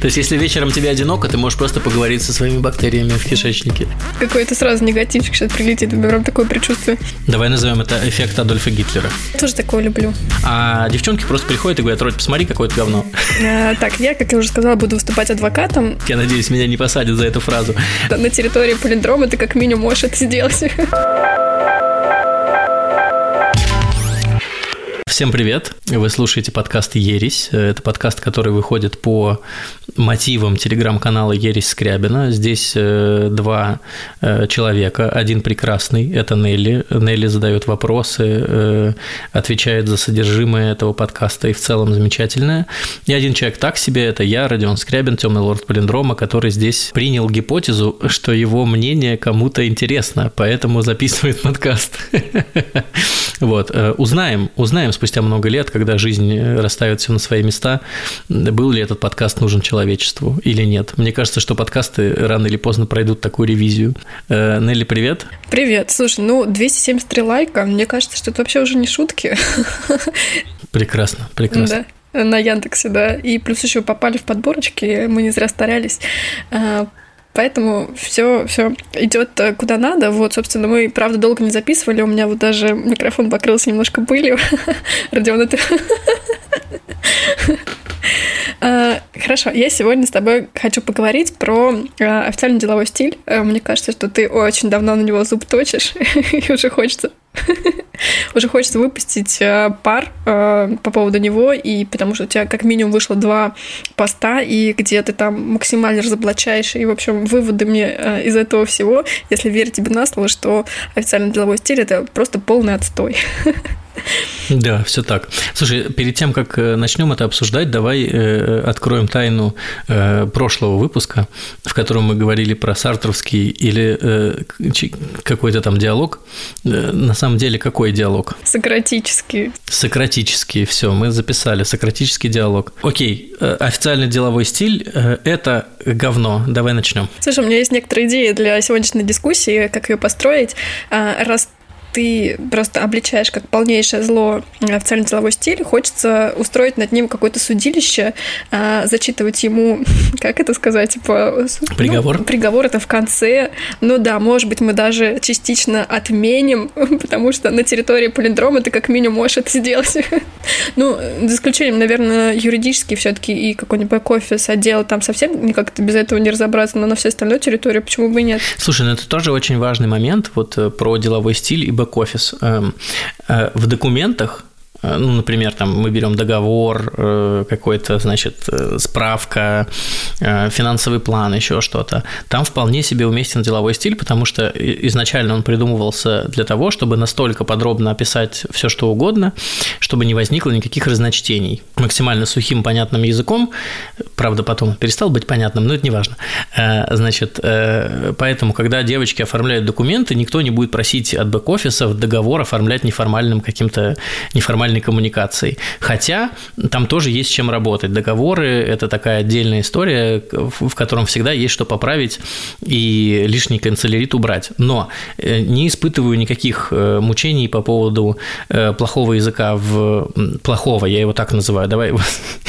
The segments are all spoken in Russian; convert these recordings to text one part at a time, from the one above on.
То есть, если вечером тебе одиноко, ты можешь просто поговорить со своими бактериями в кишечнике. Какой-то сразу негативчик сейчас прилетит, у меня прям такое предчувствие. Давай назовем это эффект Адольфа Гитлера. Тоже такое люблю. А девчонки просто приходят и говорят, Родь, посмотри, какое-то говно. А, так, я, как я уже сказала, буду выступать адвокатом. Я надеюсь, меня не посадят за эту фразу. На территории полиндрома ты как минимум можешь это сделать. Всем привет! Вы слушаете подкаст «Ересь». Это подкаст, который выходит по мотивам телеграм-канала «Ересь Скрябина». Здесь э, два э, человека. Один прекрасный – это Нелли. Нелли задает вопросы, э, отвечает за содержимое этого подкаста и в целом замечательная. И один человек так себе – это я, Родион Скрябин, темный лорд Полиндрома, который здесь принял гипотезу, что его мнение кому-то интересно, поэтому записывает подкаст. Вот, узнаем, узнаем спустя много лет, когда жизнь э, расставит все на свои места, был ли этот подкаст нужен человечеству или нет. Мне кажется, что подкасты рано или поздно пройдут такую ревизию. Э, Нелли, привет. Привет. Слушай, ну 273 лайка, мне кажется, что это вообще уже не шутки. Прекрасно, прекрасно. Да на Яндексе, да. И плюс еще попали в подборочки, мы не зря старались. Поэтому все, все идет э, куда надо. Вот, собственно, мы, правда, долго не записывали. У меня вот даже микрофон покрылся немножко пылью. Родион, это... А, хорошо, я сегодня с тобой хочу поговорить про а, официальный деловой стиль. Э, мне кажется, что ты очень давно на него зуб точишь, и уже хочется уже хочется выпустить э, пар э, по поводу него, и потому что у тебя как минимум вышло два поста, и где ты там максимально разоблачаешь, и, в общем, выводы мне э, из этого всего, если верить тебе на слово, что официальный деловой стиль — это просто полный отстой. Да, все так. Слушай, перед тем, как начнем это обсуждать, давай э, откроем тайну э, прошлого выпуска, в котором мы говорили про сартровский или э, какой-то там диалог. На самом деле какой диалог? Сократический. Сократический, все, мы записали, сократический диалог. Окей, э, официальный деловой стиль э, – это говно. Давай начнем. Слушай, у меня есть некоторые идеи для сегодняшней дискуссии, как ее построить. А, раз ты просто обличаешь как полнейшее зло официальный деловой стиль, хочется устроить над ним какое-то судилище, а, зачитывать ему, как это сказать, типа... Приговор? Ну, приговор это в конце. Ну да, может быть, мы даже частично отменим, потому что на территории полиндрома ты как минимум можешь это сделать. ну, за исключением, наверное, юридически все таки и какой-нибудь бэк-офис отдел, там совсем никак без этого не разобраться, но на всей остальной территории почему бы и нет? Слушай, ну это тоже очень важный момент вот э, про деловой стиль и бэк-офис. Эм, э, в документах ну, например, там мы берем договор, э, какой-то, значит, э, справка, финансовый план, еще что-то. Там вполне себе уместен деловой стиль, потому что изначально он придумывался для того, чтобы настолько подробно описать все, что угодно, чтобы не возникло никаких разночтений. Максимально сухим, понятным языком, правда, потом перестал быть понятным, но это не важно. Значит, поэтому, когда девочки оформляют документы, никто не будет просить от бэк-офиса договор оформлять неформальным каким-то неформальным нормальной коммуникацией. Хотя там тоже есть чем работать. Договоры – это такая отдельная история, в котором всегда есть что поправить и лишний канцелярит убрать. Но э, не испытываю никаких э, мучений по поводу э, плохого языка в... Плохого, я его так называю. Давай,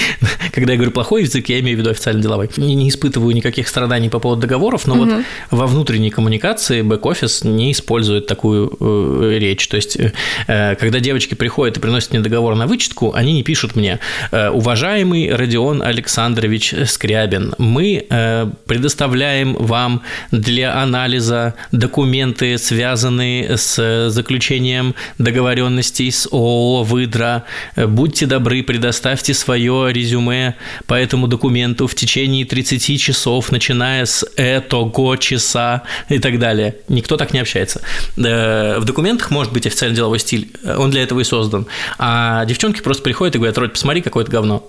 когда я говорю плохой язык, я имею в виду официально деловой. Не, не испытываю никаких страданий по поводу договоров, но угу. вот во внутренней коммуникации бэк-офис не использует такую э, речь. То есть, э, когда девочки приходят и приносят мне договор на вычетку, они не пишут мне э, «Уважаемый Родион Александрович Скрябин, мы э, предоставляем вам для анализа документы, связанные с заключением договоренностей с ООО «Выдра». Будьте добры, предоставьте свое резюме по этому документу в течение 30 часов, начиная с этого часа и так далее». Никто так не общается. Э, в документах может быть официальный деловой стиль, он для этого и создан. А девчонки просто приходят и говорят, Родь, посмотри, какое-то говно.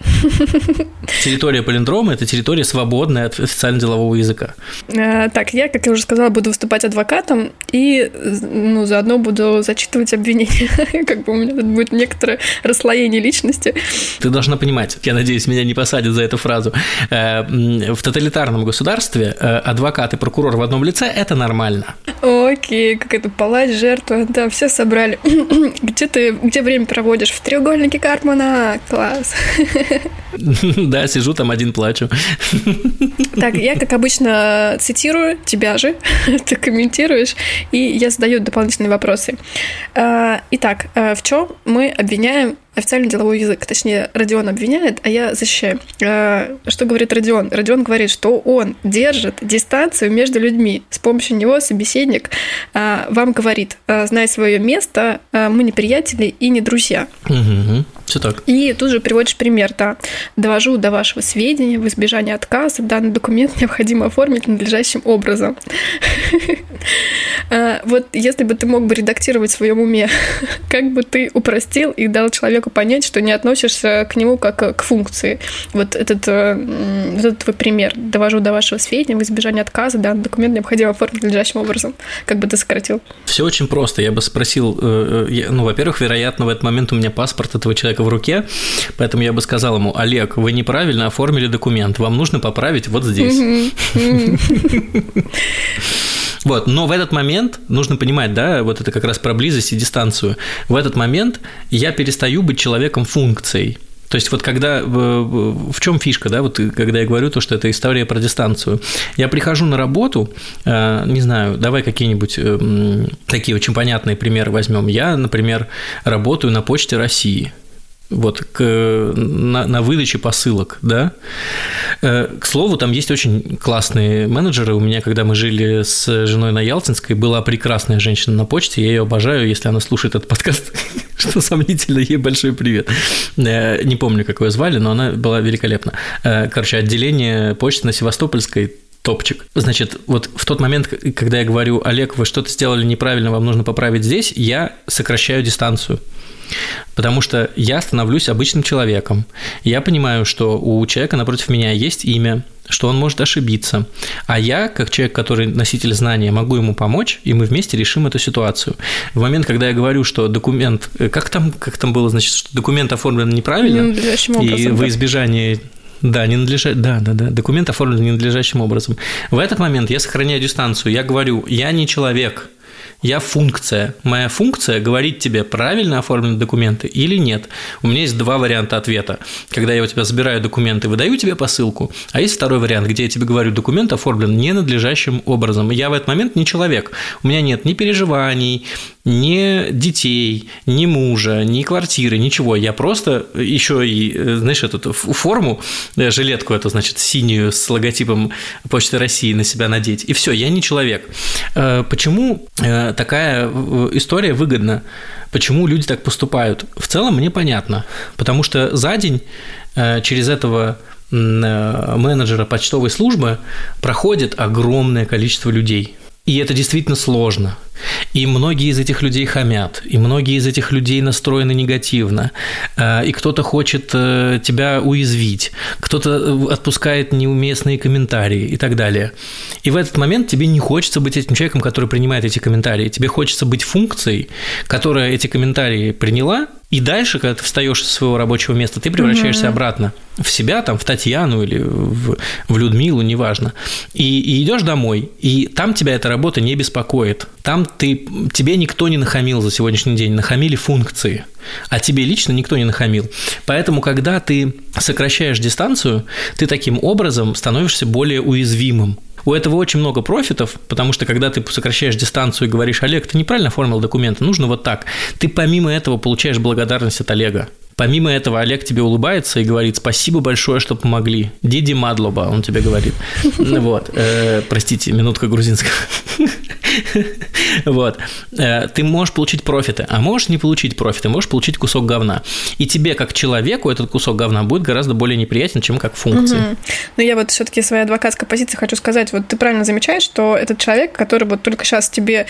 Территория полиндрома – это территория, свободная от официально делового языка. А, так, я, как я уже сказала, буду выступать адвокатом и ну, заодно буду зачитывать обвинения. как бы у меня тут будет некоторое расслоение личности. Ты должна понимать, я надеюсь, меня не посадят за эту фразу. Э, в тоталитарном государстве э, адвокат и прокурор в одном лице – это нормально. Окей, как это палач, жертва, да, все собрали. где ты, где время проводишь? В треугольнике Карпмана, класс. Да, сижу там один плачу. Так, я, как обычно, цитирую тебя же, ты комментируешь, и я задаю дополнительные вопросы. А, итак, а, в чем мы обвиняем официальный деловой язык. Точнее, Родион обвиняет, а я защищаю. А, что говорит Родион? Родион говорит, что он держит дистанцию между людьми. С помощью него собеседник вам говорит, знай свое место, мы не приятели и не друзья. Угу. Все так. И тут же приводишь пример, да. Довожу до вашего сведения в избежание отказа. Данный документ необходимо оформить надлежащим образом. А, вот если бы ты мог бы редактировать в своем уме, как бы ты упростил и дал человеку понять, что не относишься к нему как к функции. Вот этот, э, вот этот твой пример. Довожу до вашего сведения в избежание отказа. Данный документ необходимо оформить надлежащим образом. Как бы ты сократил? Все очень просто. Я бы спросил, э, э, ну, во-первых, вероятно, в этот момент у меня паспорт этого человека в руке, поэтому я бы сказал ему, Олег, вы неправильно оформили документ, вам нужно поправить вот здесь. Вот, но в этот момент нужно понимать, да, вот это как раз про близость и дистанцию. В этот момент я перестаю быть человеком функцией. То есть вот когда в чем фишка, да, вот когда я говорю то, что это история про дистанцию, я прихожу на работу, э, не знаю, давай какие-нибудь э, такие очень понятные примеры возьмем. Я, например, работаю на почте России вот, к, на, на выдаче посылок, да. Э, к слову, там есть очень классные менеджеры. У меня, когда мы жили с женой на Ялтинской, была прекрасная женщина на почте, я ее обожаю, если она слушает этот подкаст, что сомнительно, ей большой привет. Э, не помню, как ее звали, но она была великолепна. Э, короче, отделение почты на Севастопольской топчик. Значит, вот в тот момент, когда я говорю, Олег, вы что-то сделали неправильно, вам нужно поправить здесь, я сокращаю дистанцию. Потому что я становлюсь обычным человеком. Я понимаю, что у человека напротив меня есть имя, что он может ошибиться. А я, как человек, который носитель знания, могу ему помочь, и мы вместе решим эту ситуацию. В момент, когда я говорю, что документ, э, как там, как там было, значит, что документ оформлен неправильно, и во избежание да, не надлежа... да, да, да. Документ оформлен ненадлежащим образом. В этот момент я сохраняю дистанцию. Я говорю, я не человек, я функция. Моя функция говорить тебе, правильно оформлены документы или нет. У меня есть два варианта ответа. Когда я у тебя забираю документы, выдаю тебе посылку, а есть второй вариант, где я тебе говорю, документ оформлен ненадлежащим образом. Я в этот момент не человек. У меня нет ни переживаний, ни детей, ни мужа, ни квартиры, ничего. Я просто еще и, знаешь, эту форму, э, жилетку эту, значит, синюю с логотипом Почты России на себя надеть. И все, я не человек. Э, почему э, такая история выгодна? Почему люди так поступают? В целом мне понятно. Потому что за день через этого менеджера почтовой службы проходит огромное количество людей. И это действительно сложно. И многие из этих людей хамят, и многие из этих людей настроены негативно, э, и кто-то хочет э, тебя уязвить, кто-то э, отпускает неуместные комментарии и так далее. И в этот момент тебе не хочется быть этим человеком, который принимает эти комментарии. Тебе хочется быть функцией, которая эти комментарии приняла, и дальше, когда ты встаешь со своего рабочего места, ты превращаешься угу. обратно в себя, там, в Татьяну или в, в Людмилу, неважно. И, и идешь домой, и там тебя эта работа не беспокоит. Там ты, тебе никто не нахамил за сегодняшний день, нахамили функции, а тебе лично никто не нахамил. Поэтому, когда ты сокращаешь дистанцию, ты таким образом становишься более уязвимым у этого очень много профитов, потому что когда ты сокращаешь дистанцию и говоришь, Олег, ты неправильно оформил документы, нужно вот так, ты помимо этого получаешь благодарность от Олега. Помимо этого, Олег тебе улыбается и говорит спасибо большое, что помогли. Диди Мадлоба, он тебе говорит. Вот. Э, простите, минутка грузинского. Вот. Э, ты можешь получить профиты, а можешь не получить профиты, можешь получить кусок говна. И тебе, как человеку, этот кусок говна будет гораздо более неприятен, чем как функция. Но я вот все-таки своей адвокатской позиции хочу сказать, вот ты правильно замечаешь, что этот человек, который вот только сейчас тебе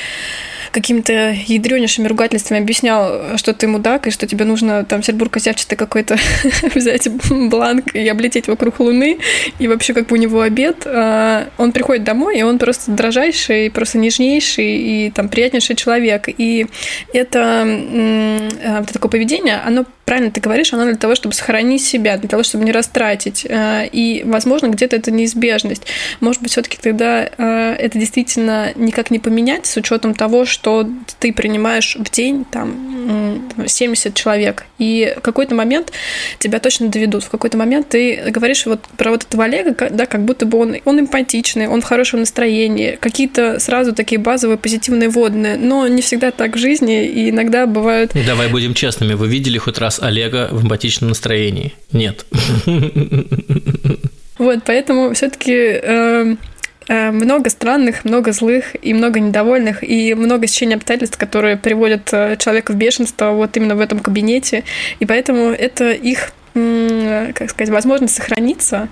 какими-то ядренейшими ругательствами объяснял, что ты мудак, и что тебе нужно там сербур козявчатый какой-то взять бланк и облететь вокруг Луны, и вообще как бы у него обед. А, он приходит домой, и он просто дрожайший, просто нежнейший и там приятнейший человек. И это, а, это такое поведение, оно правильно ты говоришь, оно для того, чтобы сохранить себя, для того, чтобы не растратить. Э, и, возможно, где-то это неизбежность. Может быть, все-таки тогда э, это действительно никак не поменять с учетом того, что ты принимаешь в день там 70 человек. И в какой-то момент тебя точно доведут. В какой-то момент ты говоришь вот про вот этого Олега, да, как будто бы он, он эмпатичный, он в хорошем настроении, какие-то сразу такие базовые позитивные водные, но не всегда так в жизни, и иногда бывают... Давай будем честными, вы видели хоть раз Олега в эмпатичном настроении? Нет. Вот, поэтому все-таки э, э, много странных, много злых и много недовольных, и много сечения обстоятельств, которые приводят э, человека в бешенство вот именно в этом кабинете. И поэтому это их, как сказать, возможность сохраниться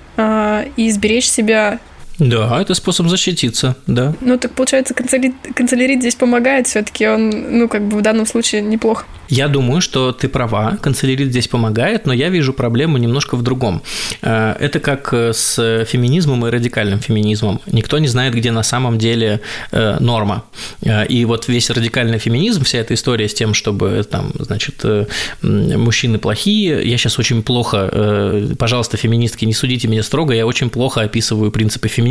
и сберечь себя да, это способ защититься, да. Ну, так получается, канцелярит, канцелярит здесь помогает все-таки, он, ну, как бы в данном случае неплохо. Я думаю, что ты права, канцелярит здесь помогает, но я вижу проблему немножко в другом. Э, это как с феминизмом и радикальным феминизмом. Никто не знает, где на самом деле э, норма. Э, и вот весь радикальный феминизм, вся эта история с тем, чтобы там, значит, мужчины плохие, я сейчас очень плохо, пожалуйста, феминистки, не судите меня строго, я очень плохо описываю принципы феминизма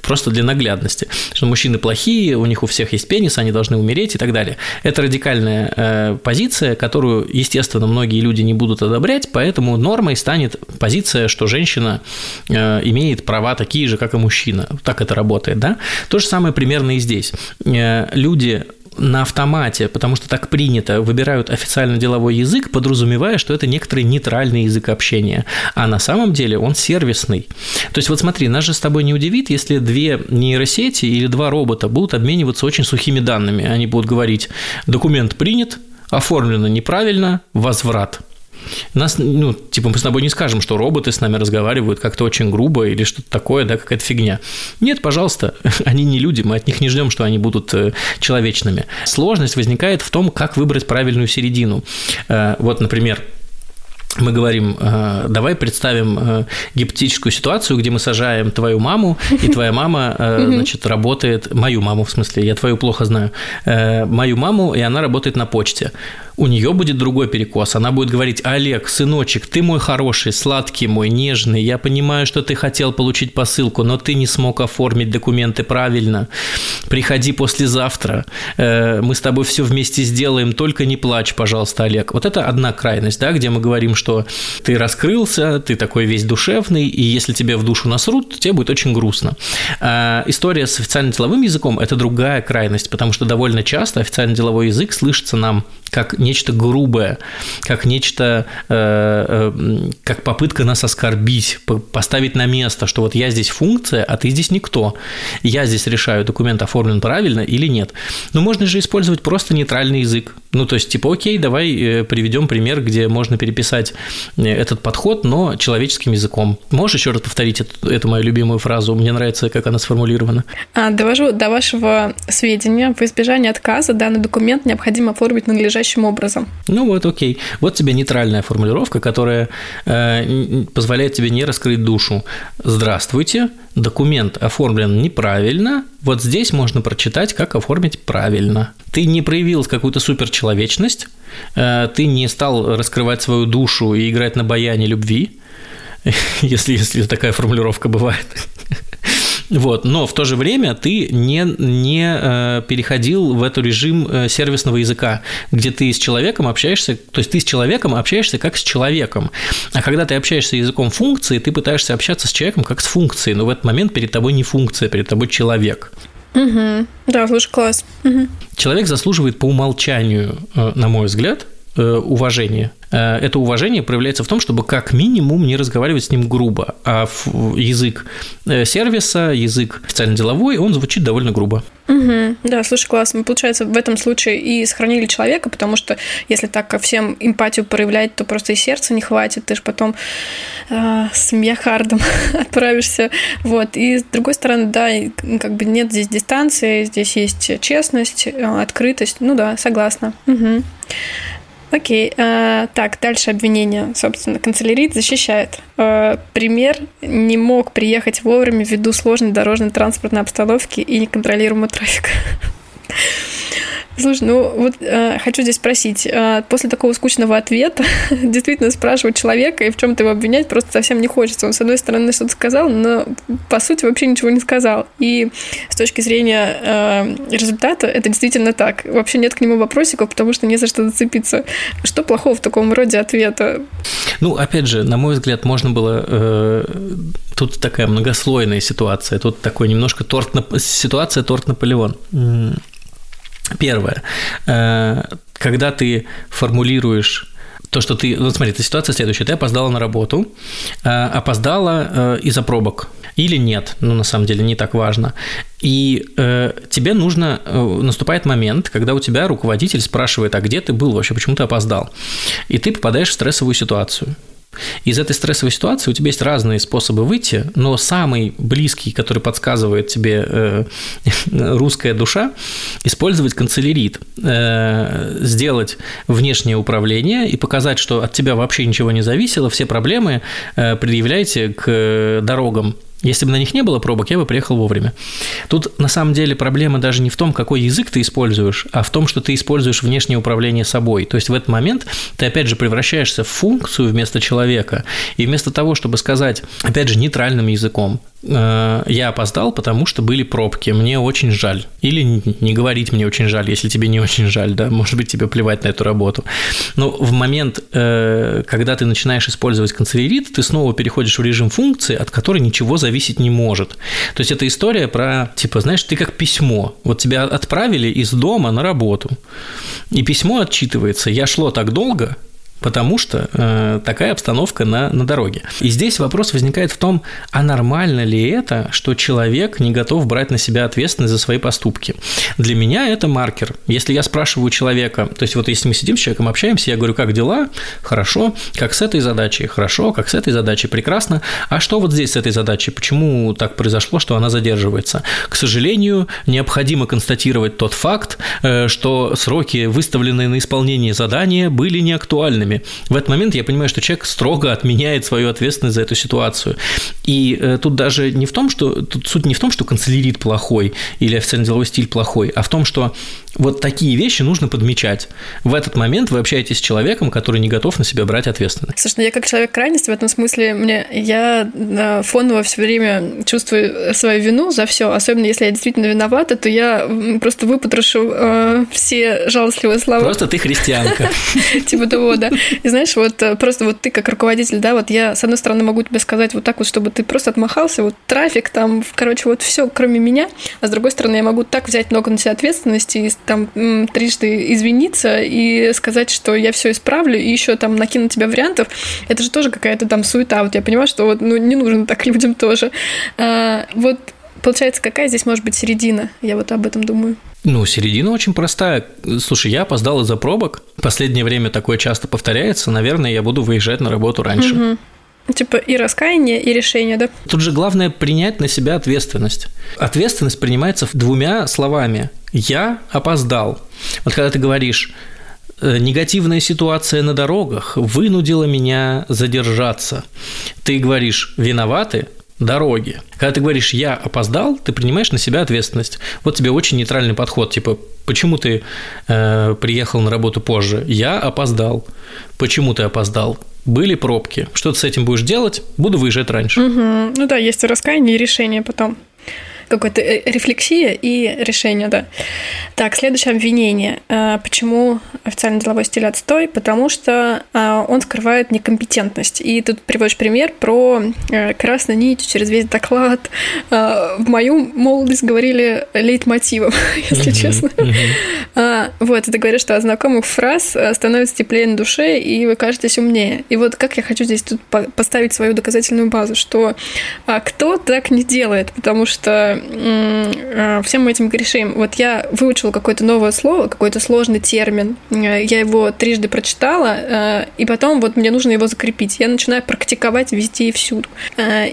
просто для наглядности, что мужчины плохие, у них у всех есть пенис, они должны умереть и так далее. Это радикальная позиция, которую, естественно, многие люди не будут одобрять, поэтому нормой станет позиция, что женщина э, имеет права такие же, как и мужчина. Так это работает, да? То же самое примерно и здесь. Э, люди на автомате, потому что так принято, выбирают официально деловой язык, подразумевая, что это некоторый нейтральный язык общения. А на самом деле он сервисный. То есть вот смотри, нас же с тобой не удивит, если две нейросети или два робота будут обмениваться очень сухими данными. Они будут говорить, документ принят, оформлено неправильно, возврат. Нас, ну, типа, мы с тобой не скажем, что роботы с нами разговаривают как-то очень грубо или что-то такое, да, какая-то фигня. Нет, пожалуйста, они не люди, мы от них не ждем, что они будут э, человечными. Сложность возникает в том, как выбрать правильную середину. Э, вот, например, мы говорим, э, давай представим гипотетическую ситуацию, где мы сажаем твою маму, и твоя мама, значит, работает, мою маму в смысле, я твою плохо знаю, мою маму, и она работает на почте у нее будет другой перекос. Она будет говорить, Олег, сыночек, ты мой хороший, сладкий мой, нежный, я понимаю, что ты хотел получить посылку, но ты не смог оформить документы правильно. Приходи послезавтра, э, мы с тобой все вместе сделаем, только не плачь, пожалуйста, Олег. Вот это одна крайность, да, где мы говорим, что ты раскрылся, ты такой весь душевный, и если тебе в душу насрут, тебе будет очень грустно. А история с официальным деловым языком – это другая крайность, потому что довольно часто официальный деловой язык слышится нам как нечто грубое, как нечто, э, э, как попытка нас оскорбить, поставить на место, что вот я здесь функция, а ты здесь никто. Я здесь решаю, документ оформлен правильно или нет. Но можно же использовать просто нейтральный язык. Ну, то есть, типа, окей, давай э, приведем пример, где можно переписать этот подход, но человеческим языком. Можешь еще раз повторить эту, эту мою любимую фразу? Мне нравится, как она сформулирована. А, довожу до вашего сведения. В избежание отказа данный документ необходимо оформить надлежащим образом. Ну вот, окей. Вот тебе нейтральная формулировка, которая э, позволяет тебе не раскрыть душу. Здравствуйте, документ оформлен неправильно. Вот здесь можно прочитать, как оформить правильно. Ты не проявил какую-то суперчеловечность, э, ты не стал раскрывать свою душу и играть на баяне любви, если, если такая формулировка бывает. Вот, но в то же время ты не, не э, переходил в этот режим э, сервисного языка, где ты с человеком общаешься, то есть ты с человеком общаешься как с человеком. А когда ты общаешься языком функции, ты пытаешься общаться с человеком как с функцией, но в этот момент перед тобой не функция, перед тобой человек. Угу. Да, слушай, класс. Угу. Человек заслуживает по умолчанию, э, на мой взгляд, уважения Э, это уважение проявляется в том, чтобы как минимум не разговаривать с ним грубо, а язык э, сервиса, язык официально-деловой, он звучит довольно грубо. Угу. Да, слушай, классно. Получается, в этом случае и сохранили человека, потому что если так ко всем эмпатию проявлять, то просто и сердца не хватит, ты же потом э, с миохардом отправишься. Вот. И с другой стороны, да, как бы нет здесь дистанции, здесь есть честность, э, открытость. Ну да, согласна. Угу. Окей. Э, так, дальше обвинение. Собственно, канцелярит защищает. Э, пример не мог приехать вовремя ввиду сложной дорожной транспортной обстановки и неконтролируемого трафика. Слушай, ну вот э, хочу здесь спросить, э, после такого скучного ответа действительно спрашивать человека и в чем-то его обвинять просто совсем не хочется. Он, с одной стороны, что-то сказал, но по сути вообще ничего не сказал. И с точки зрения э, результата это действительно так. Вообще нет к нему вопросиков, потому что не за что зацепиться. Что плохого в таком роде ответа? Ну, опять же, на мой взгляд, можно было... Э, тут такая многослойная ситуация, тут такой немножко торт... Ситуация торт Наполеон. Первое. Э, когда ты формулируешь то, что ты... Вот смотри, эта ситуация следующая. Ты опоздала на работу, э, опоздала э, из-за пробок или нет, ну, на самом деле, не так важно. И э, тебе нужно... наступает момент, когда у тебя руководитель спрашивает, а где ты был вообще, почему ты опоздал? И ты попадаешь в стрессовую ситуацию. Из этой стрессовой ситуации у тебя есть разные способы выйти, но самый близкий, который подсказывает тебе э, русская душа, использовать канцелярит, э, сделать внешнее управление и показать, что от тебя вообще ничего не зависело, все проблемы э, предъявляйте к дорогам если бы на них не было пробок, я бы приехал вовремя. Тут на самом деле проблема даже не в том, какой язык ты используешь, а в том, что ты используешь внешнее управление собой. То есть в этот момент ты опять же превращаешься в функцию вместо человека. И вместо того, чтобы сказать, опять же, нейтральным языком, Э, я опоздал, потому что были пробки, мне очень жаль. Или не говорить мне очень жаль, если тебе не очень жаль, да, может быть, тебе плевать на эту работу. Но в момент, э, когда ты начинаешь использовать канцелярит, ты снова переходишь в режим функции, от которой ничего зависеть не может. То есть это история про, типа, знаешь, ты как письмо. Вот тебя отправили из дома на работу, и письмо отчитывается. Я шло так долго, потому что э, такая обстановка на, на дороге. И здесь вопрос возникает в том, а нормально ли это, что человек не готов брать на себя ответственность за свои поступки. Для меня это маркер. Если я спрашиваю человека, то есть вот если мы сидим с человеком, общаемся, я говорю, как дела? Хорошо. Как с этой задачей? Хорошо. Как с этой задачей? Прекрасно. А что вот здесь с этой задачей? Почему так произошло, что она задерживается? К сожалению, необходимо констатировать тот факт, э, что сроки, выставленные на исполнение задания, были неактуальными проблеме. В этот момент я понимаю, что человек строго отменяет свою ответственность за эту ситуацию. И э, тут даже не в том, что тут суть не в том, что канцелярит плохой или официальный деловой стиль плохой, а в том, что вот такие вещи нужно подмечать. В этот момент вы общаетесь с человеком, который не готов на себя брать ответственность. Слушай, ну я как человек крайности в этом смысле, мне я фоново все время чувствую свою вину за все, особенно если я действительно виновата, то я просто выпотрошу э, все жалостливые слова. Просто ты христианка. Типа того, да. И знаешь, вот э, просто вот ты как руководитель, да, вот я с одной стороны могу тебе сказать вот так вот, чтобы ты просто отмахался, вот трафик там, короче, вот все, кроме меня, а с другой стороны я могу так взять много на себя ответственности и там трижды извиниться и сказать, что я все исправлю, и еще там накинуть тебя вариантов, это же тоже какая-то там суета. Вот я понимаю, что вот, ну, не нужно так людям тоже. А, вот Получается, какая здесь может быть середина? Я вот об этом думаю. Ну, середина очень простая. Слушай, я опоздал из-за пробок. Последнее время такое часто повторяется. Наверное, я буду выезжать на работу раньше. Угу. Типа и раскаяние, и решение, да? Тут же главное принять на себя ответственность. Ответственность принимается двумя словами. Я опоздал. Вот когда ты говоришь, «Э, негативная ситуация на дорогах вынудила меня задержаться. Ты говоришь, виноваты дороги. Когда ты говоришь «я опоздал», ты принимаешь на себя ответственность. Вот тебе очень нейтральный подход, типа «почему ты э, приехал на работу позже?» «Я опоздал». «Почему ты опоздал?» были пробки. Что ты с этим будешь делать? Буду выезжать раньше. Угу. Ну да, есть раскаяние, и решение потом какой-то э, рефлексия и решение, да. Так, следующее обвинение. Э, почему официальный деловой стиль отстой? Потому что э, он скрывает некомпетентность. И тут приводишь пример про красную нить через весь доклад. В мою молодость говорили лейтмотивом, если честно. Вот, это говорит, что от знакомых фраз становится теплее на душе, и вы кажетесь умнее. И вот как я хочу здесь тут поставить свою доказательную базу, что кто так не делает, потому что Э, всем этим грешим. Вот я выучила какое-то новое слово, какой-то сложный термин, э, я его трижды прочитала, э, и потом вот мне нужно его закрепить. Я начинаю практиковать везде и всюду.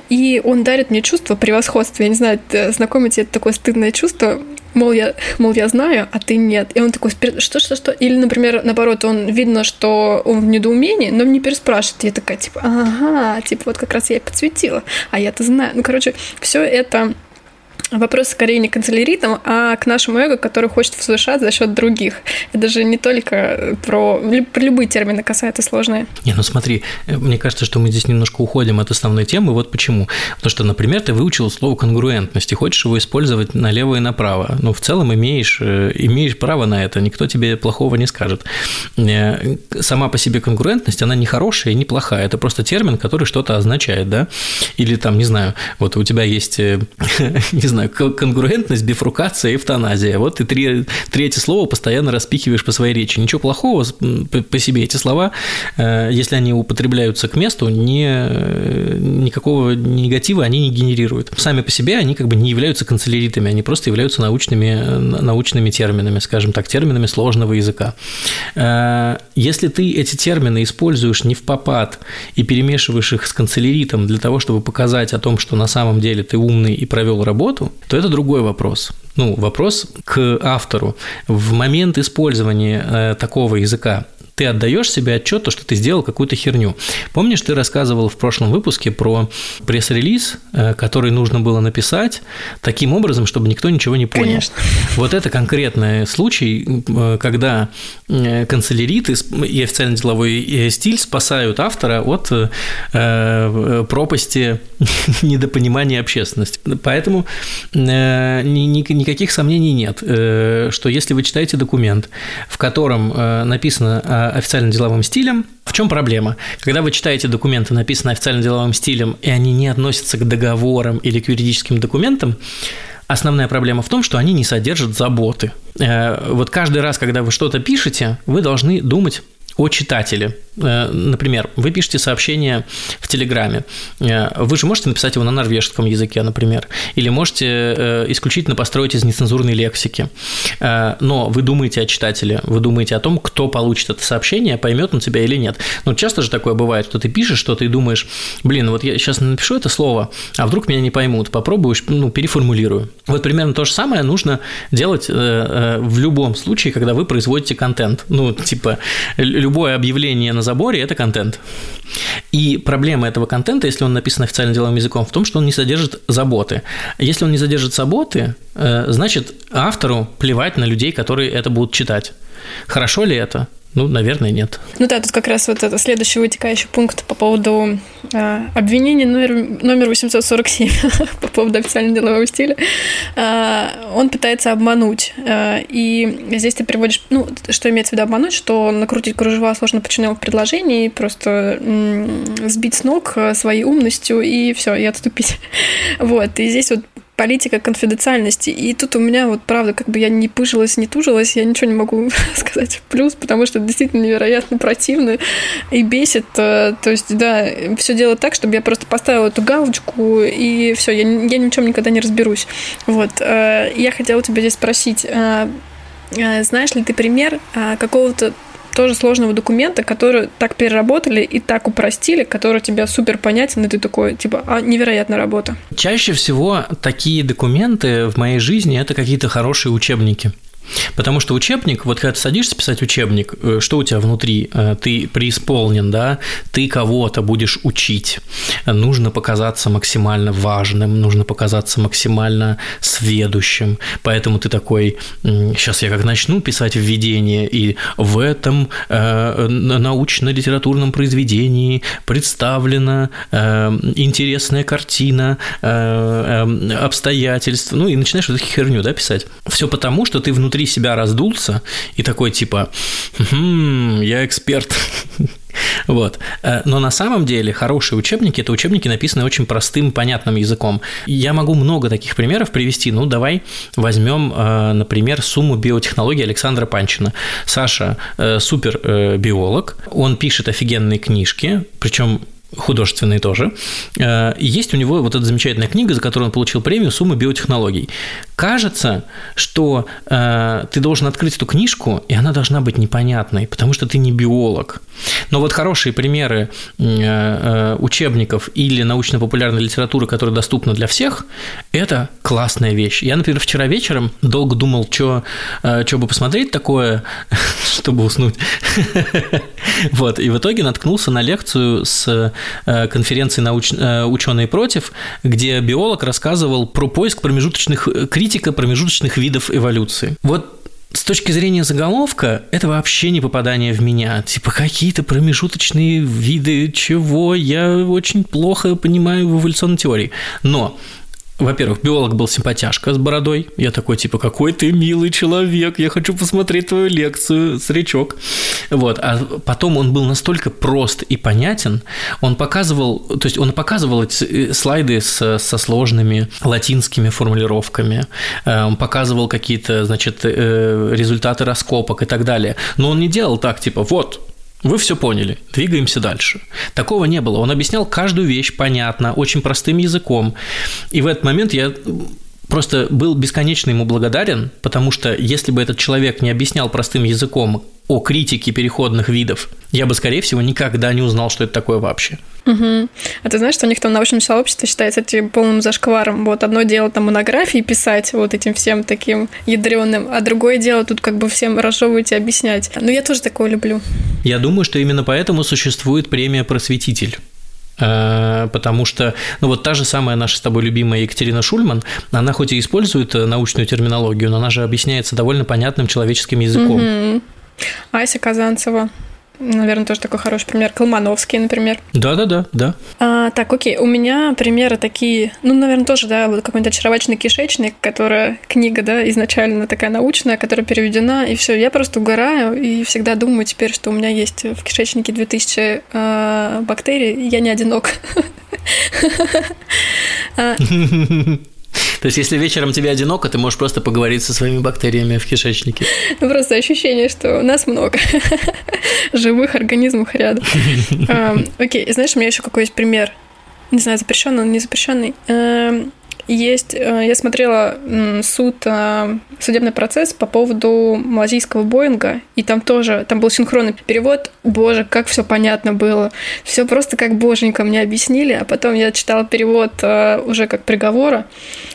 И он дарит мне чувство превосходства. Я не знаю, знакомо тебе это такое стыдное чувство, мол, я, мол, я знаю, а ты нет. И он такой, что, что, что? Или, например, наоборот, он видно, что он в недоумении, но не переспрашивает. Я такая, типа, ага, типа, вот как раз я и подсветила, а я-то знаю. Ну, короче, все это вопрос скорее не к канцеляритам, а к нашему эго, который хочет возвышаться за счет других. Это же не только про, про любые термины касается сложные. Не, ну смотри, э, мне кажется, что мы здесь немножко уходим от основной темы. Вот почему. Потому что, например, ты выучил слово конгруентность и хочешь его использовать налево и направо. Ну, в целом имеешь, э, имеешь право на это, никто тебе плохого не скажет. Э, сама по себе конгруентность, она не хорошая и не плохая. Это просто термин, который что-то означает, да? Или там, не знаю, вот у тебя есть, не знаю, знаю, конгруентность, бифрукация, эвтаназия. Вот ты три, третье слово постоянно распихиваешь по своей речи. Ничего плохого по себе эти слова, э, если они употребляются к месту, не, никакого негатива они не генерируют. Сами по себе они как бы не являются канцеляритами, они просто являются научными, научными терминами, скажем так, терминами сложного языка. Э, если ты эти термины используешь не в попад и перемешиваешь их с канцеляритом для того, чтобы показать о том, что на самом деле ты умный и провел работу, то это другой вопрос. Ну, вопрос к автору. В момент использования э, такого языка ты отдаешь себе отчет, то, что ты сделал какую-то херню. Помнишь, ты рассказывал в прошлом выпуске про пресс-релиз, э, который нужно было написать таким образом, чтобы никто ничего не понял. Конечно. Вот это конкретный случай, э, когда э, канцеляриты и официально деловой стиль спасают автора от пропасти недопонимания общественности. Поэтому никаких сомнений нет, что если вы читаете документ, в котором написано официально деловым стилем. В чем проблема? Когда вы читаете документы, написанные официально деловым стилем, и они не относятся к договорам или к юридическим документам, Основная проблема в том, что они не содержат заботы. Э, вот каждый раз, когда вы что-то пишете, вы должны думать о читателе. Э, например, вы пишете сообщение в Телеграме. Э, вы же можете написать его на норвежском языке, например, или можете э, исключительно построить из нецензурной лексики. Но вы думаете о читателе, вы думаете о том, кто получит это сообщение, поймет он тебя или нет. Ну, часто же такое бывает, что ты пишешь что-то и думаешь, блин, вот я сейчас напишу это слово, а вдруг меня не поймут, попробую, ну, переформулирую. Вот примерно то же самое нужно делать в любом случае, когда вы производите контент. Ну, типа, любое объявление на заборе – это контент. И проблема этого контента, если он написан официально деловым языком, в том, что он не содержит заботы. Если он не содержит заботы, э, значит, автору плевать на людей, которые это будут читать. Хорошо ли это? Ну, наверное, нет. Ну да, тут как раз вот это следующий вытекающий пункт по поводу э, обвинения номер, номер 847 по поводу официального делового стиля. Э, он пытается обмануть. Э, и здесь ты приводишь, ну, что имеется в виду обмануть, что накрутить кружева сложно подчиненных предложений, просто м- сбить с ног своей умностью и все, и отступить. Вот. И здесь вот политика конфиденциальности. И тут у меня вот правда, как бы я не пыжилась, не тужилась, я ничего не могу сказать в плюс, потому что это действительно невероятно противно и бесит. Э, то есть, да, все делать так, чтобы я просто поставила эту галочку, и все, я, я ни в чем никогда не разберусь. Вот. Э, я хотела тебя здесь спросить, э, знаешь ли ты пример какого-то тоже сложного документа, который так переработали и так упростили, который тебе супер понятен, и ты такой, типа, а, невероятная работа. Чаще всего такие документы в моей жизни – это какие-то хорошие учебники. Потому что учебник, вот когда ты садишься писать учебник, э, что у тебя внутри? Э, ты преисполнен, да? Ты кого-то будешь учить. Нужно показаться максимально важным, нужно показаться максимально сведущим. Поэтому ты такой, сейчас я как начну писать введение, и в этом э, научно-литературном произведении представлена интересная картина, обстоятельства, ну и начинаешь вот эту херню, да, писать. Все потому, что ты внутри внутри себя раздулся и такой типа, хм, я эксперт. Вот. Э, но на самом деле хорошие учебники – это учебники, написанные очень простым, понятным языком. Я могу много таких примеров привести. Ну, давай возьмем, э, например, сумму биотехнологии Александра Панчина. Саша э, – супер биолог, он пишет офигенные книжки, причем художественные тоже. Есть у него вот эта замечательная книга, за которую он получил премию «Сумма биотехнологий». Кажется, что э, ты должен открыть эту книжку, и она должна быть непонятной, потому что ты не биолог. Но вот хорошие примеры э, э, учебников или научно-популярной литературы, которая доступна для всех, это классная вещь. Я, например, вчера вечером долго думал, что э, бы посмотреть такое, чтобы уснуть. Вот, и в итоге наткнулся на лекцию с э, конференции науч... Э, «Ученые против», где биолог рассказывал про поиск промежуточных, э, критика промежуточных видов эволюции. Вот с точки зрения заголовка, это вообще не попадание в меня. Типа, какие-то промежуточные виды чего, я очень плохо понимаю в эволюционной теории. Но во-первых, биолог был симпатяшка с бородой. Я такой, типа, какой ты милый человек, я хочу посмотреть твою лекцию, старичок. Вот. А потом он был настолько прост и понятен, он показывал, то есть он показывал эти э, слайды с, со сложными латинскими формулировками, э, он показывал какие-то, значит, э, результаты раскопок и так далее. Но он не делал так, типа, вот, вы все поняли, двигаемся дальше. Такого не было. Он объяснял каждую вещь понятно, очень простым языком. И в этот момент я просто был бесконечно ему благодарен, потому что если бы этот человек не объяснял простым языком о критике переходных видов, я бы, скорее всего, никогда не узнал, что это такое вообще. Угу. А ты знаешь, что у них там в научном сообществе считается этим полным зашкваром? Вот одно дело там монографии писать вот этим всем таким ядреным, а другое дело тут как бы всем разжевывать и объяснять. Ну, я тоже такое люблю. Я думаю, что именно поэтому существует премия «Просветитель» э, потому что, ну вот та же самая наша с тобой любимая Екатерина Шульман, она хоть и использует научную терминологию, но она же объясняется довольно понятным человеческим языком. Угу. Ася Казанцева. Наверное, тоже такой хороший пример. Колмановский, например. Да-да-да, да. А, так, окей, у меня примеры такие, ну, наверное, тоже, да, вот какой-нибудь очаровательный кишечник, которая книга, да, изначально такая научная, которая переведена, и все. Я просто угораю и всегда думаю теперь, что у меня есть в кишечнике 2000 э, а, бактерий, и я не одинок. То есть, если вечером тебе одиноко, ты можешь просто поговорить со своими бактериями в кишечнике. Ну, просто ощущение, что нас много живых организмов рядом. Окей, знаешь, у меня еще какой есть пример. Не знаю, запрещенный, он не запрещенный. Есть, э, я смотрела суд, э, судебный процесс по поводу малазийского Боинга, и там тоже, там был синхронный перевод. Боже, как все понятно было. Все просто как боженька мне объяснили, а потом я читала перевод э, уже как приговора.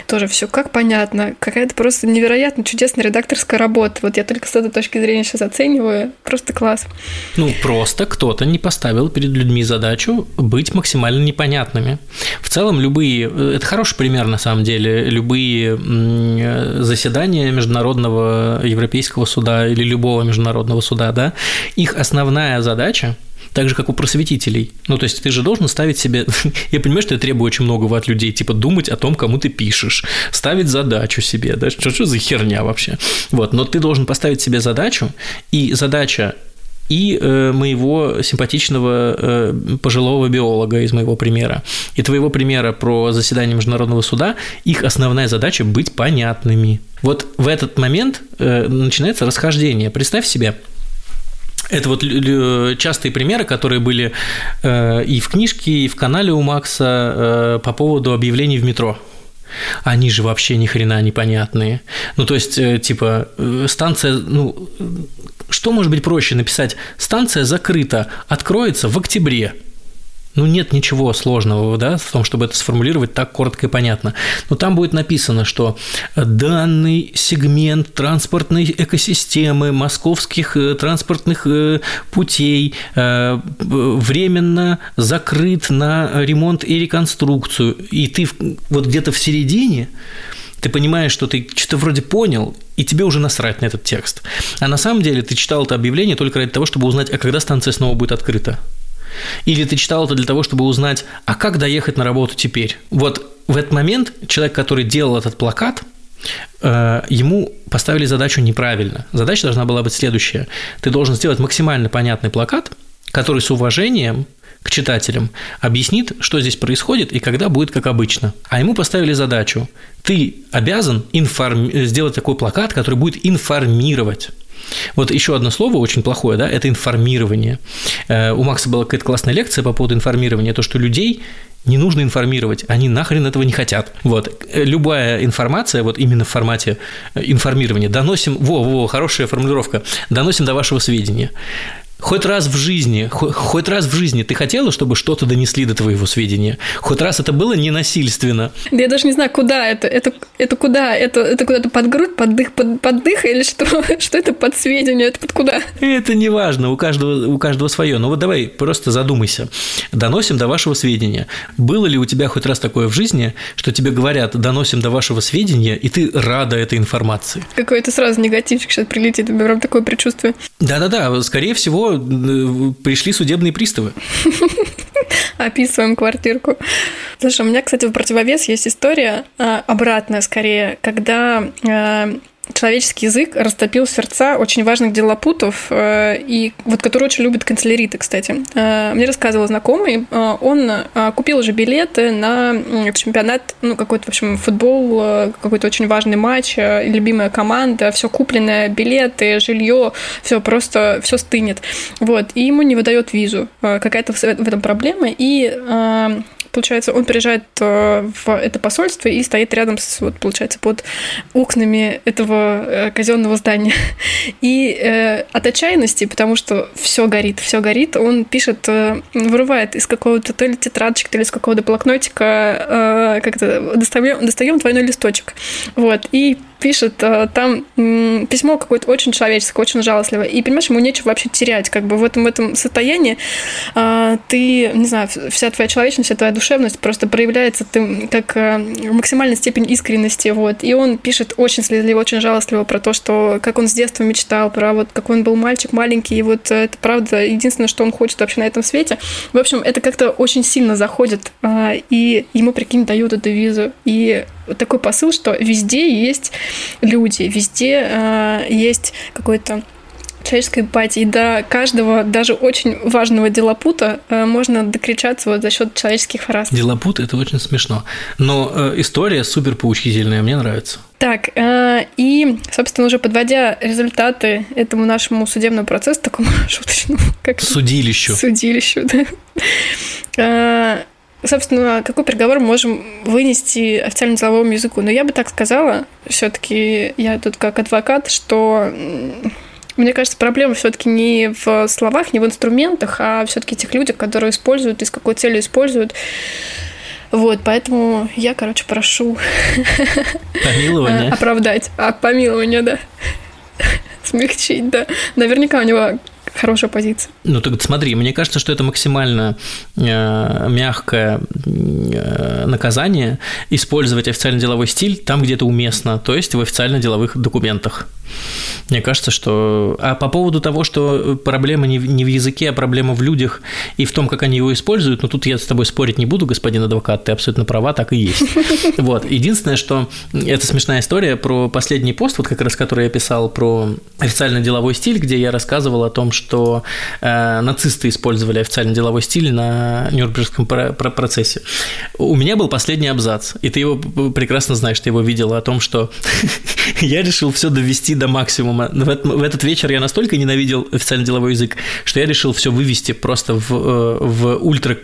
Тоже все как понятно. Какая-то просто невероятно чудесная редакторская работа. Вот я только с этой точки зрения сейчас оцениваю. Просто класс. Ну, просто кто-то не поставил перед людьми задачу быть максимально непонятными. В целом, любые... Это хороший пример, на самом деле любые заседания Международного Европейского суда или любого международного суда, да, их основная задача так же, как у просветителей. Ну, то есть ты же должен ставить себе... Я понимаю, что я требую очень многого от людей, типа думать о том, кому ты пишешь, ставить задачу себе, да, что, что за херня вообще. Вот, но ты должен поставить себе задачу, и задача и э, моего симпатичного э, пожилого биолога из моего примера, и твоего примера про заседание Международного суда, их основная задача быть понятными. Вот в этот момент э, начинается расхождение. Представь себе, это вот частые примеры, которые были и в книжке, и в канале у Макса по поводу объявлений в метро они же вообще ни хрена непонятные. Ну, то есть, типа, станция, ну, что может быть проще написать «станция закрыта, откроется в октябре»? Ну, нет ничего сложного да, в том, чтобы это сформулировать так коротко и понятно. Но там будет написано, что данный сегмент транспортной экосистемы московских э, транспортных э, путей э, временно закрыт на ремонт и реконструкцию. И ты вот где-то в середине ты понимаешь, что ты что-то вроде понял, и тебе уже насрать на этот текст. А на самом деле ты читал это объявление только ради того, чтобы узнать, а когда станция снова будет открыта. Или ты читал это для того, чтобы узнать, а как доехать на работу теперь. Вот в этот момент человек, который делал этот плакат, э, ему поставили задачу неправильно. Задача должна была быть следующая. Ты должен сделать максимально понятный плакат, который с уважением к читателям, объяснит, что здесь происходит и когда будет как обычно. А ему поставили задачу. Ты обязан информ... сделать такой плакат, который будет информировать. Вот еще одно слово очень плохое, да, это информирование. Э, у Макса была какая-то классная лекция по поводу информирования, то, что людей не нужно информировать, они нахрен этого не хотят. Вот. Любая информация, вот именно в формате э, информирования, доносим, во, во, хорошая формулировка, доносим до вашего сведения. Хоть раз в жизни, хоть раз в жизни ты хотела, чтобы что-то донесли до твоего сведения? Хоть раз это было ненасильственно? Да я даже не знаю, куда это. Это, это куда? Это, это куда-то под грудь, под дых, под, под дых или что? Что это под сведения? Это под куда? Это не важно, у каждого, у каждого свое. Но вот давай просто задумайся. Доносим до вашего сведения. Было ли у тебя хоть раз такое в жизни, что тебе говорят, доносим до вашего сведения, и ты рада этой информации? Какой-то сразу негативчик сейчас прилетит, прям такое предчувствие. Да-да-да, скорее всего, пришли судебные приставы. Описываем квартирку. Слушай, у меня, кстати, в противовес есть история а, обратная скорее, когда а, человеческий язык растопил сердца очень важных делопутов, э, и вот который очень любит канцеляриты, кстати. Э, мне рассказывал знакомый, э, он купил уже билеты на чемпионат, ну, какой-то, в общем, футбол, какой-то очень важный матч, любимая команда, все купленное, билеты, жилье, все просто, все стынет. Вот, и ему не выдает визу. Какая-то в этом проблема, и получается, он приезжает э, в это посольство и стоит рядом с, вот, получается, под окнами этого э, казенного здания. И э, от отчаянности, потому что все горит, все горит, он пишет, вырывает из какого-то то ли тетрадочки, то ли из какого-то блокнотика, как-то достаем, достаем двойной листочек. Вот. И пишет э, там письмо какое-то очень человеческое, очень жалостливое. И, понимаешь, ему нечего вообще терять. Как бы в этом, в этом состоянии э, ты, не знаю, вся твоя человечность, вся твоя душевность просто проявляется ты как э, максимальная степень искренности. Вот. И он пишет очень слезливо, очень жалостливо про то, что как он с детства мечтал, про вот как он был мальчик маленький, и вот это правда единственное, что он хочет вообще на этом свете. В общем, это как-то очень сильно заходит, и ему, прикинь, дают эту визу. И такой посыл, что везде есть люди, везде э, есть какой-то человеческой эмпатии. И до каждого, даже очень важного делопута э, можно докричаться вот за счет человеческих фраз. Делопут – это очень смешно. Но э, история супер поучительная, мне нравится. Так, э, и, собственно, уже подводя результаты этому нашему судебному процессу, такому шуточному, как Судилищу. Судилищу, да. Собственно, какой приговор мы можем вынести официальному деловому языку? Но я бы так сказала, все-таки я тут как адвокат, что мне кажется, проблема все-таки не в словах, не в инструментах, а все-таки тех людях, которые используют и с какой целью используют. Вот, поэтому я, короче, прошу Помилование. оправдать. А помилование, да. Смягчить, да. Наверняка у него хорошая позиция. Ну так смотри, мне кажется, что это максимально э, мягкое э, наказание использовать официально деловой стиль там, где это уместно, то есть в официально-деловых документах. Мне кажется, что... А по поводу того, что проблема не в, не в языке, а проблема в людях и в том, как они его используют, ну тут я с тобой спорить не буду, господин адвокат, ты абсолютно права, так и есть. Вот. Единственное, что это смешная история про последний пост, вот как раз который я писал про официально деловой стиль, где я рассказывал о том, что э, нацисты использовали официально деловой стиль на Нюрнбергском процессе. У меня был последний абзац, и ты его прекрасно знаешь, ты его видела о том, что я решил все довести до максимума. В, в этот вечер я настолько ненавидел официальный деловой язык, что я решил все вывести просто в, э, в ультра,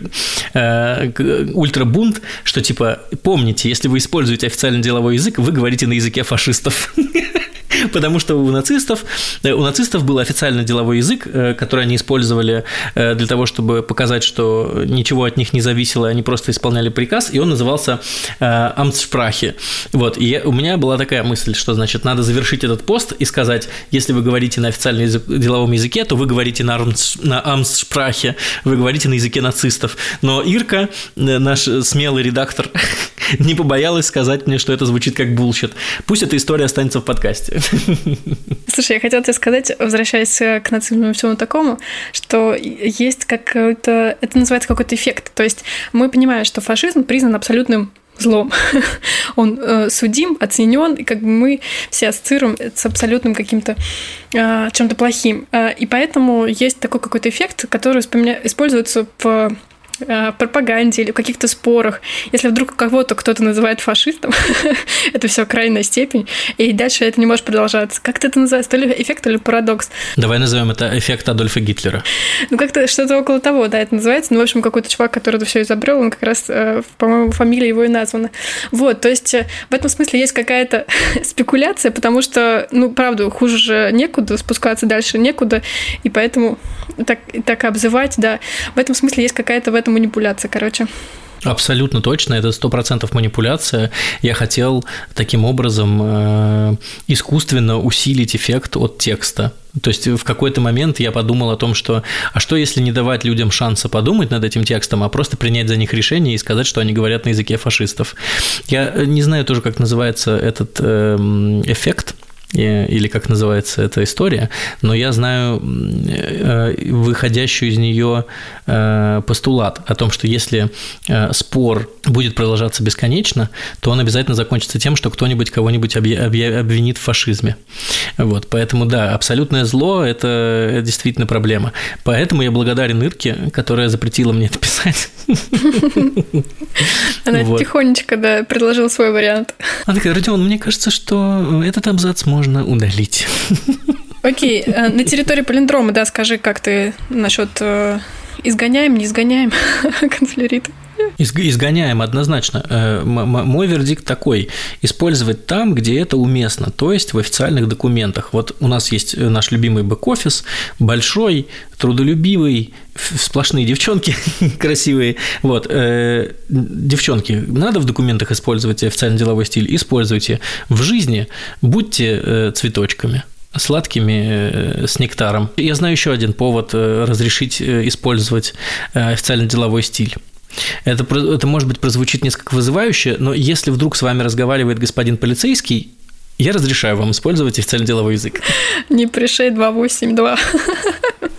э, ультра бунт, что типа помните, если вы используете официальный деловой язык, вы говорите на языке фашистов. потому что у нацистов, э, у нацистов был официальный деловой язык, э, который они использовали э, для того, чтобы показать, что ничего от них не зависело, они просто исполняли приказ, и он назывался Amtssprache. Вот, и я, у меня была такая мысль, что, значит, надо завершить этот пост и сказать, если вы говорите на официальном язык, деловом языке, то вы говорите на, на Amtssprache, вы говорите на языке нацистов. Но Ирка, наш смелый редактор, не побоялась сказать мне, что это звучит как bullshit. Пусть эта история останется в подкасте. Слушай, я хотела тебе сказать, возвращаясь к нацизму и всему такому, что есть какой-то... Это называется какой-то эффект. То есть мы понимаем, что фашизм признан абсолютным злом. Он э, судим, оценен, и как бы мы все ассоциируем с абсолютным каким-то э, чем-то плохим. Э, и поэтому есть такой какой-то эффект, который используется в в пропаганде или в каких-то спорах, если вдруг кого-то кто-то называет фашистом, это все крайняя степень, и дальше это не может продолжаться. Как это называется? То ли эффект, то ли парадокс. Давай назовем это эффект Адольфа Гитлера. Ну, как-то что-то около того, да, это называется. Ну, в общем, какой-то чувак, который это все изобрел, он как раз, э, по-моему, фамилия его и названа. Вот, то есть э, в этом смысле есть какая-то спекуляция, потому что, ну, правда, хуже же некуда, спускаться дальше некуда, и поэтому так, так обзывать, да. В этом смысле есть какая-то в этом манипуляция, короче. Абсолютно точно, это сто процентов манипуляция. Я хотел таким образом э, искусственно усилить эффект от текста. То есть в какой-то момент я подумал о том, что а что если не давать людям шанса подумать над этим текстом, а просто принять за них решение и сказать, что они говорят на языке фашистов. Я не знаю тоже, как называется этот э, эффект, или как называется эта история, но я знаю э, выходящую из нее э, постулат о том, что если э, спор будет продолжаться бесконечно, то он обязательно закончится тем, что кто-нибудь кого-нибудь обвинит в фашизме. Вот, поэтому да, абсолютное зло – это действительно проблема. Поэтому я благодарен Ирке, которая запретила мне это писать. Она тихонечко, да, предложила свой вариант. Она такая, Родион, мне кажется, что этот абзац можно можно удалить. Окей, э, на территории полиндрома, да, скажи, как ты насчет э, изгоняем, не изгоняем канцеляриты? Изгоняем однозначно. Э, мой вердикт такой – использовать там, где это уместно, то есть в официальных документах. Вот у нас есть наш любимый бэк-офис, большой, трудолюбивый, сплошные девчонки красивые. Вот, э, девчонки, надо в документах использовать официальный деловой стиль, используйте. В жизни будьте э, цветочками сладкими с нектаром. Я знаю еще один повод разрешить использовать официальный деловой стиль. Это, это, может быть, прозвучит несколько вызывающе, но если вдруг с вами разговаривает господин полицейский, я разрешаю вам использовать официальный деловой язык. Не пришей 282.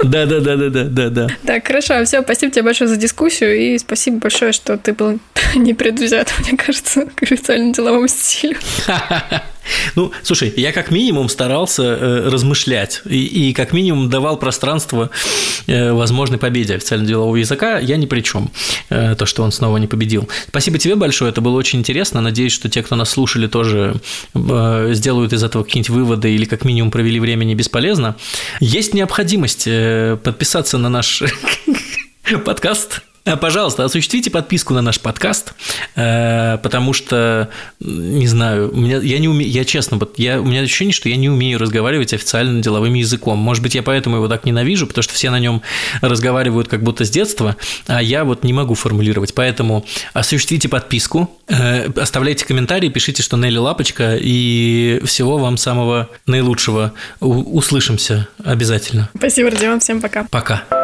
Да, да, да, да, да, да, да. Так, хорошо, все, спасибо тебе большое за дискуссию и спасибо большое, что ты был не предвзят, мне кажется, к официальному деловому стилю. Ну, слушай, я как минимум старался э, размышлять и, и как минимум давал пространство э, возможной победе официально делового языка. Я ни при чем, э, то, что он снова не победил. Спасибо тебе большое, это было очень интересно. Надеюсь, что те, кто нас слушали, тоже э, сделают из этого какие-нибудь выводы или как минимум провели время не бесполезно. Есть необходимость э, подписаться на наш подкаст пожалуйста, осуществите подписку на наш подкаст, э, потому что, не знаю, у меня, я не умею, я честно, вот я, у меня ощущение, что я не умею разговаривать официально деловым языком. Может быть, я поэтому его так ненавижу, потому что все на нем разговаривают как будто с детства, а я вот не могу формулировать. Поэтому осуществите подписку, э, оставляйте комментарии, пишите, что Нелли Лапочка, и всего вам самого наилучшего. Услышимся обязательно. Спасибо, Родион, всем пока. Пока.